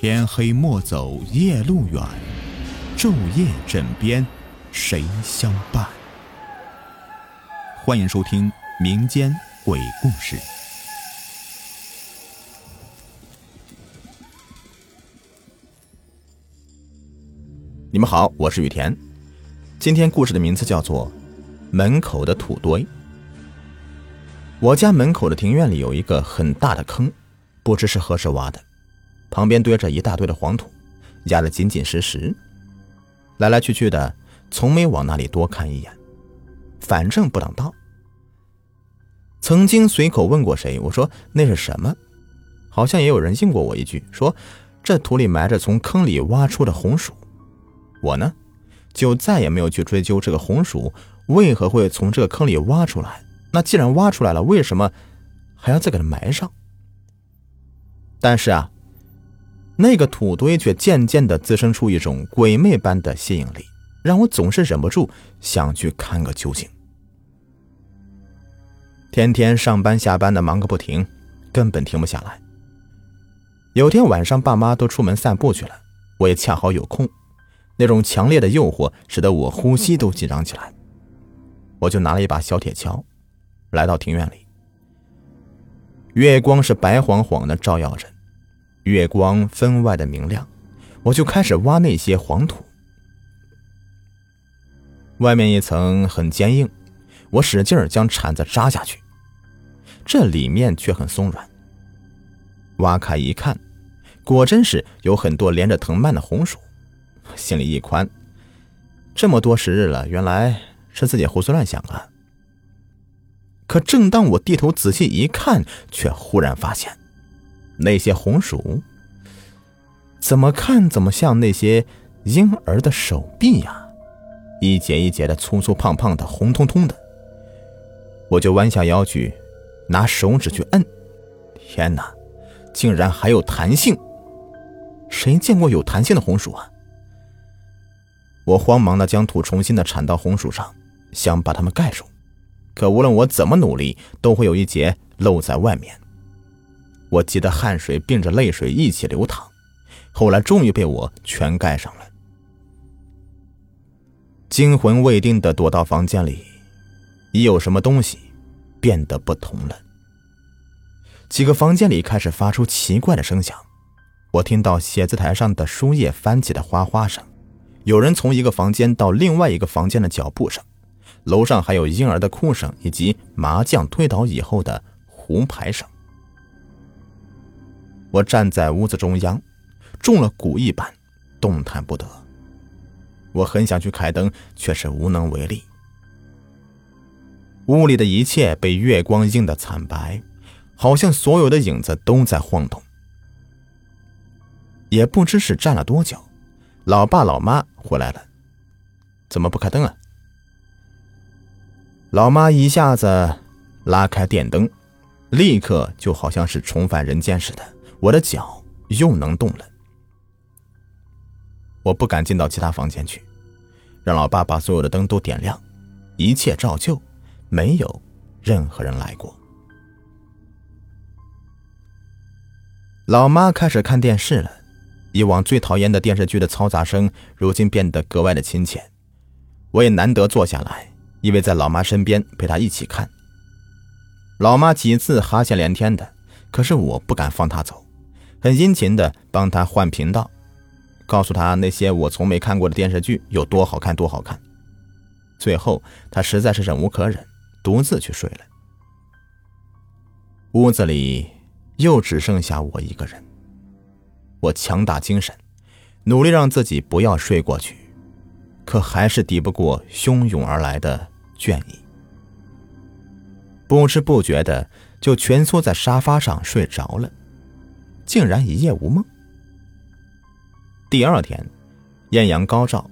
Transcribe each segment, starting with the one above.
天黑莫走夜路远，昼夜枕边谁相伴？欢迎收听民间鬼故事。你们好，我是雨田。今天故事的名字叫做《门口的土堆》。我家门口的庭院里有一个很大的坑，不知是何时挖的。旁边堆着一大堆的黄土，压得紧紧实实。来来去去的，从没往那里多看一眼，反正不挡道。曾经随口问过谁，我说那是什么？好像也有人应过我一句，说这土里埋着从坑里挖出的红薯。我呢，就再也没有去追究这个红薯为何会从这个坑里挖出来。那既然挖出来了，为什么还要再给它埋上？但是啊。那个土堆却渐渐地滋生出一种鬼魅般的吸引力，让我总是忍不住想去看个究竟。天天上班下班的忙个不停，根本停不下来。有天晚上，爸妈都出门散步去了，我也恰好有空。那种强烈的诱惑使得我呼吸都紧张起来，我就拿了一把小铁锹，来到庭院里。月光是白晃晃的照耀着。月光分外的明亮，我就开始挖那些黄土。外面一层很坚硬，我使劲将铲子扎下去，这里面却很松软。挖开一看，果真是有很多连着藤蔓的红薯，心里一宽。这么多时日了，原来是自己胡思乱想啊。可正当我低头仔细一看，却忽然发现。那些红薯，怎么看怎么像那些婴儿的手臂呀，一节一节的粗粗胖胖的，红彤彤的。我就弯下腰去，拿手指去摁，天哪，竟然还有弹性！谁见过有弹性的红薯啊？我慌忙的将土重新的铲到红薯上，想把它们盖住，可无论我怎么努力，都会有一节露在外面。我急得汗水并着泪水一起流淌，后来终于被我全盖上了。惊魂未定的躲到房间里，已有什么东西变得不同了。几个房间里开始发出奇怪的声响，我听到写字台上的书页翻起的哗哗声，有人从一个房间到另外一个房间的脚步声，楼上还有婴儿的哭声以及麻将推倒以后的胡牌声。我站在屋子中央，中了蛊一般，动弹不得。我很想去开灯，却是无能为力。屋里的一切被月光映得惨白，好像所有的影子都在晃动。也不知是站了多久，老爸老妈回来了，怎么不开灯啊？老妈一下子拉开电灯，立刻就好像是重返人间似的。我的脚又能动了，我不敢进到其他房间去，让老爸把所有的灯都点亮，一切照旧，没有任何人来过。老妈开始看电视了，以往最讨厌的电视剧的嘈杂声，如今变得格外的亲切。我也难得坐下来，依偎在老妈身边陪她一起看。老妈几次哈欠连天的，可是我不敢放她走。很殷勤的帮他换频道，告诉他那些我从没看过的电视剧有多好看，多好看。最后，他实在是忍无可忍，独自去睡了。屋子里又只剩下我一个人。我强打精神，努力让自己不要睡过去，可还是抵不过汹涌而来的倦意。不知不觉的就蜷缩在沙发上睡着了。竟然一夜无梦。第二天，艳阳高照，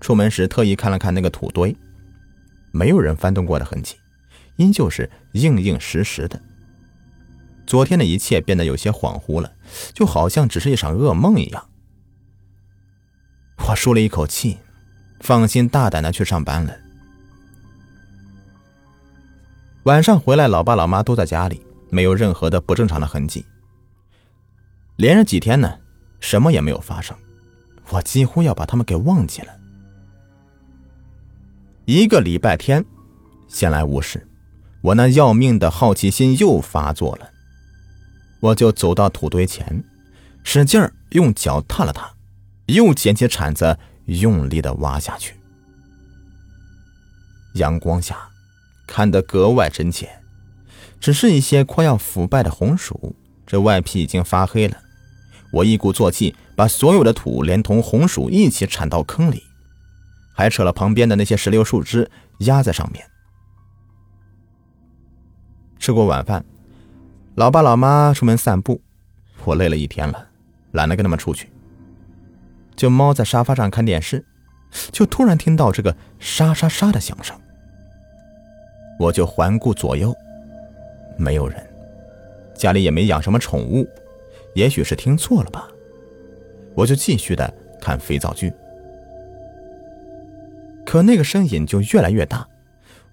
出门时特意看了看那个土堆，没有人翻动过的痕迹，依旧是硬硬实实的。昨天的一切变得有些恍惚了，就好像只是一场噩梦一样。我舒了一口气，放心大胆的去上班了。晚上回来，老爸老妈都在家里，没有任何的不正常的痕迹。连着几天呢，什么也没有发生，我几乎要把他们给忘记了。一个礼拜天，闲来无事，我那要命的好奇心又发作了，我就走到土堆前，使劲儿用脚踏了踏，又捡起铲子，用力的挖下去。阳光下，看得格外真切，只是一些快要腐败的红薯，这外皮已经发黑了。我一鼓作气，把所有的土连同红薯一起铲到坑里。还扯了旁边的那些石榴树枝压在上面。吃过晚饭，老爸老妈出门散步，我累了一天了，懒得跟他们出去，就猫在沙发上看电视，就突然听到这个沙沙沙的响声，我就环顾左右，没有人，家里也没养什么宠物，也许是听错了吧，我就继续的看肥皂剧。可那个声音就越来越大，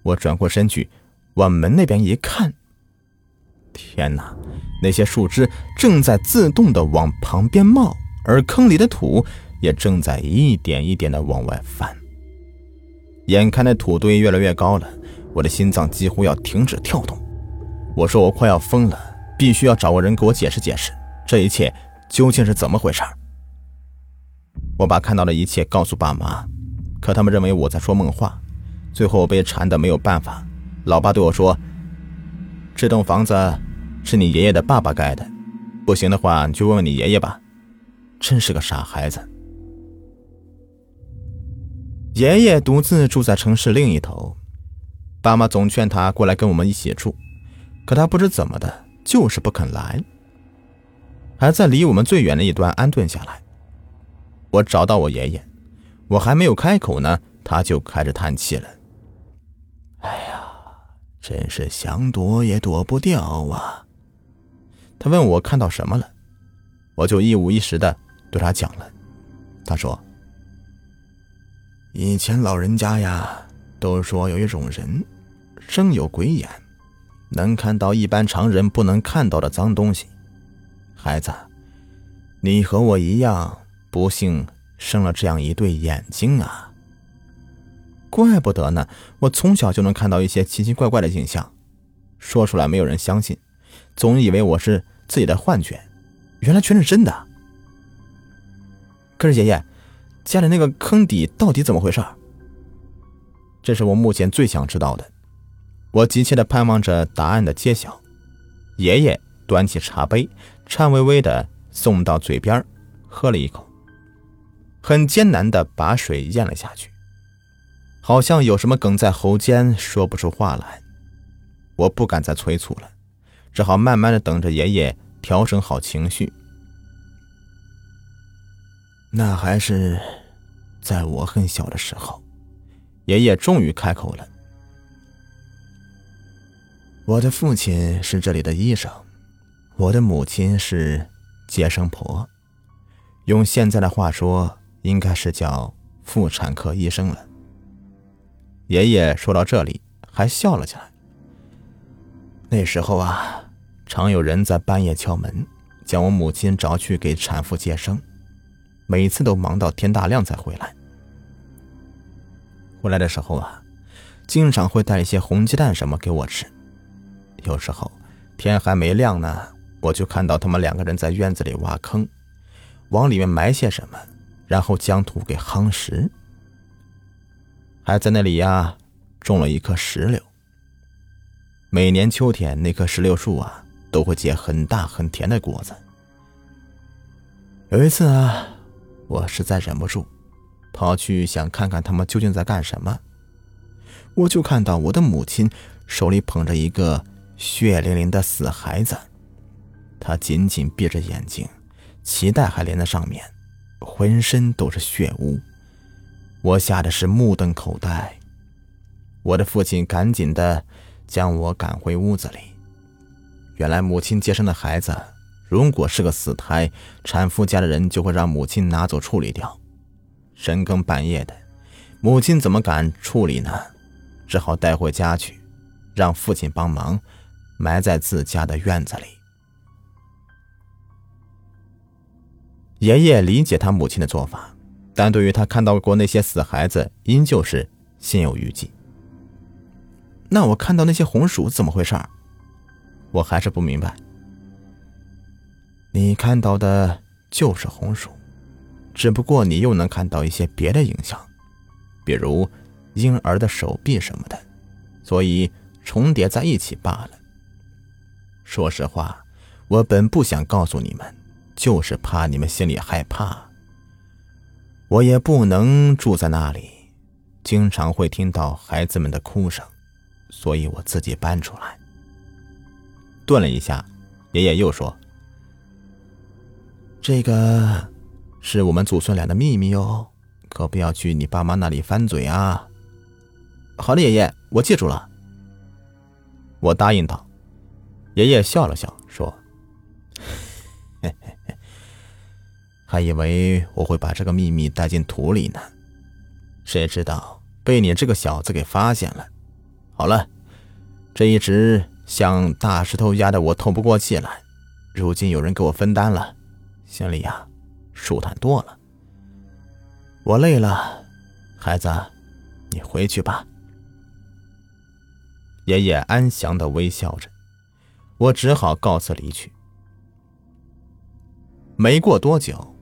我转过身去，往门那边一看，天哪！那些树枝正在自动的往旁边冒，而坑里的土也正在一点一点的往外翻。眼看那土堆越来越高了，我的心脏几乎要停止跳动。我说我快要疯了，必须要找个人给我解释解释，这一切究竟是怎么回事。我把看到的一切告诉爸妈。可他们认为我在说梦话，最后被缠的没有办法。老爸对我说：“这栋房子是你爷爷的爸爸盖的，不行的话你去问问你爷爷吧。”真是个傻孩子。爷爷独自住在城市另一头，爸妈总劝他过来跟我们一起住，可他不知怎么的，就是不肯来，还在离我们最远的一端安顿下来。我找到我爷爷。我还没有开口呢，他就开始叹气了。哎呀，真是想躲也躲不掉啊！他问我看到什么了，我就一五一十的对他讲了。他说：“以前老人家呀，都说有一种人，生有鬼眼，能看到一般常人不能看到的脏东西。孩子，你和我一样，不幸。”生了这样一对眼睛啊！怪不得呢，我从小就能看到一些奇奇怪怪的景象，说出来没有人相信，总以为我是自己的幻觉，原来全是真的。可是爷爷，家里那个坑底到底怎么回事？这是我目前最想知道的，我急切的盼望着答案的揭晓。爷爷端起茶杯，颤巍巍的送到嘴边，喝了一口。很艰难的把水咽了下去，好像有什么梗在喉间，说不出话来。我不敢再催促了，只好慢慢的等着爷爷调整好情绪。那还是在我很小的时候，爷爷终于开口了。我的父亲是这里的医生，我的母亲是接生婆，用现在的话说。应该是叫妇产科医生了。爷爷说到这里，还笑了起来。那时候啊，常有人在半夜敲门，将我母亲找去给产妇接生，每次都忙到天大亮才回来。回来的时候啊，经常会带一些红鸡蛋什么给我吃。有时候天还没亮呢，我就看到他们两个人在院子里挖坑，往里面埋些什么。然后将土给夯实，还在那里呀种了一棵石榴。每年秋天，那棵石榴树啊都会结很大很甜的果子。有一次啊，我实在忍不住，跑去想看看他们究竟在干什么。我就看到我的母亲手里捧着一个血淋淋的死孩子，他紧紧闭着眼睛，脐带还连在上面。浑身都是血污，我吓得是目瞪口呆。我的父亲赶紧的将我赶回屋子里。原来母亲接生的孩子，如果是个死胎，产妇家的人就会让母亲拿走处理掉。深更半夜的，母亲怎么敢处理呢？只好带回家去，让父亲帮忙埋在自家的院子里。爷爷理解他母亲的做法，但对于他看到过那些死孩子，依旧是心有余悸。那我看到那些红薯怎么回事？我还是不明白。你看到的就是红薯，只不过你又能看到一些别的影像，比如婴儿的手臂什么的，所以重叠在一起罢了。说实话，我本不想告诉你们。就是怕你们心里害怕，我也不能住在那里，经常会听到孩子们的哭声，所以我自己搬出来。顿了一下，爷爷又说：“这个是我们祖孙俩的秘密哦，可不要去你爸妈那里翻嘴啊。”好的，爷爷，我记住了。我答应道。爷爷笑了笑说。还以为我会把这个秘密带进土里呢，谁知道被你这个小子给发现了。好了，这一直像大石头压得我透不过气来，如今有人给我分担了，心里呀舒坦多了。我累了，孩子，你回去吧。爷爷安详的微笑着，我只好告辞离去。没过多久。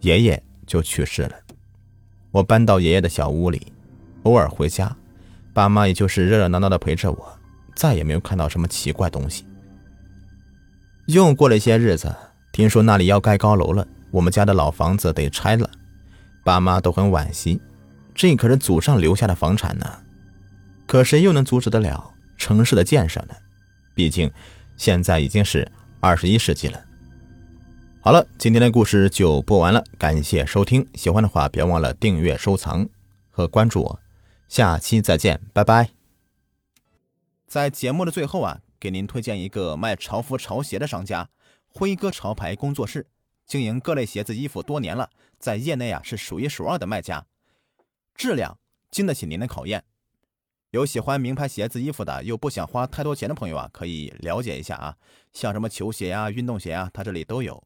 爷爷就去世了，我搬到爷爷的小屋里，偶尔回家，爸妈也就是热热闹闹的陪着我，再也没有看到什么奇怪东西。又过了一些日子，听说那里要盖高楼了，我们家的老房子得拆了，爸妈都很惋惜，这可是祖上留下的房产呢，可谁又能阻止得了城市的建设呢？毕竟现在已经是二十一世纪了。好了，今天的故事就播完了，感谢收听。喜欢的话，别忘了订阅、收藏和关注我。下期再见，拜拜。在节目的最后啊，给您推荐一个卖潮服、潮鞋的商家——辉哥潮牌工作室，经营各类鞋子、衣服多年了，在业内啊是数一数二的卖家，质量经得起您的考验。有喜欢名牌鞋子、衣服的，又不想花太多钱的朋友啊，可以了解一下啊，像什么球鞋啊、运动鞋啊，他这里都有。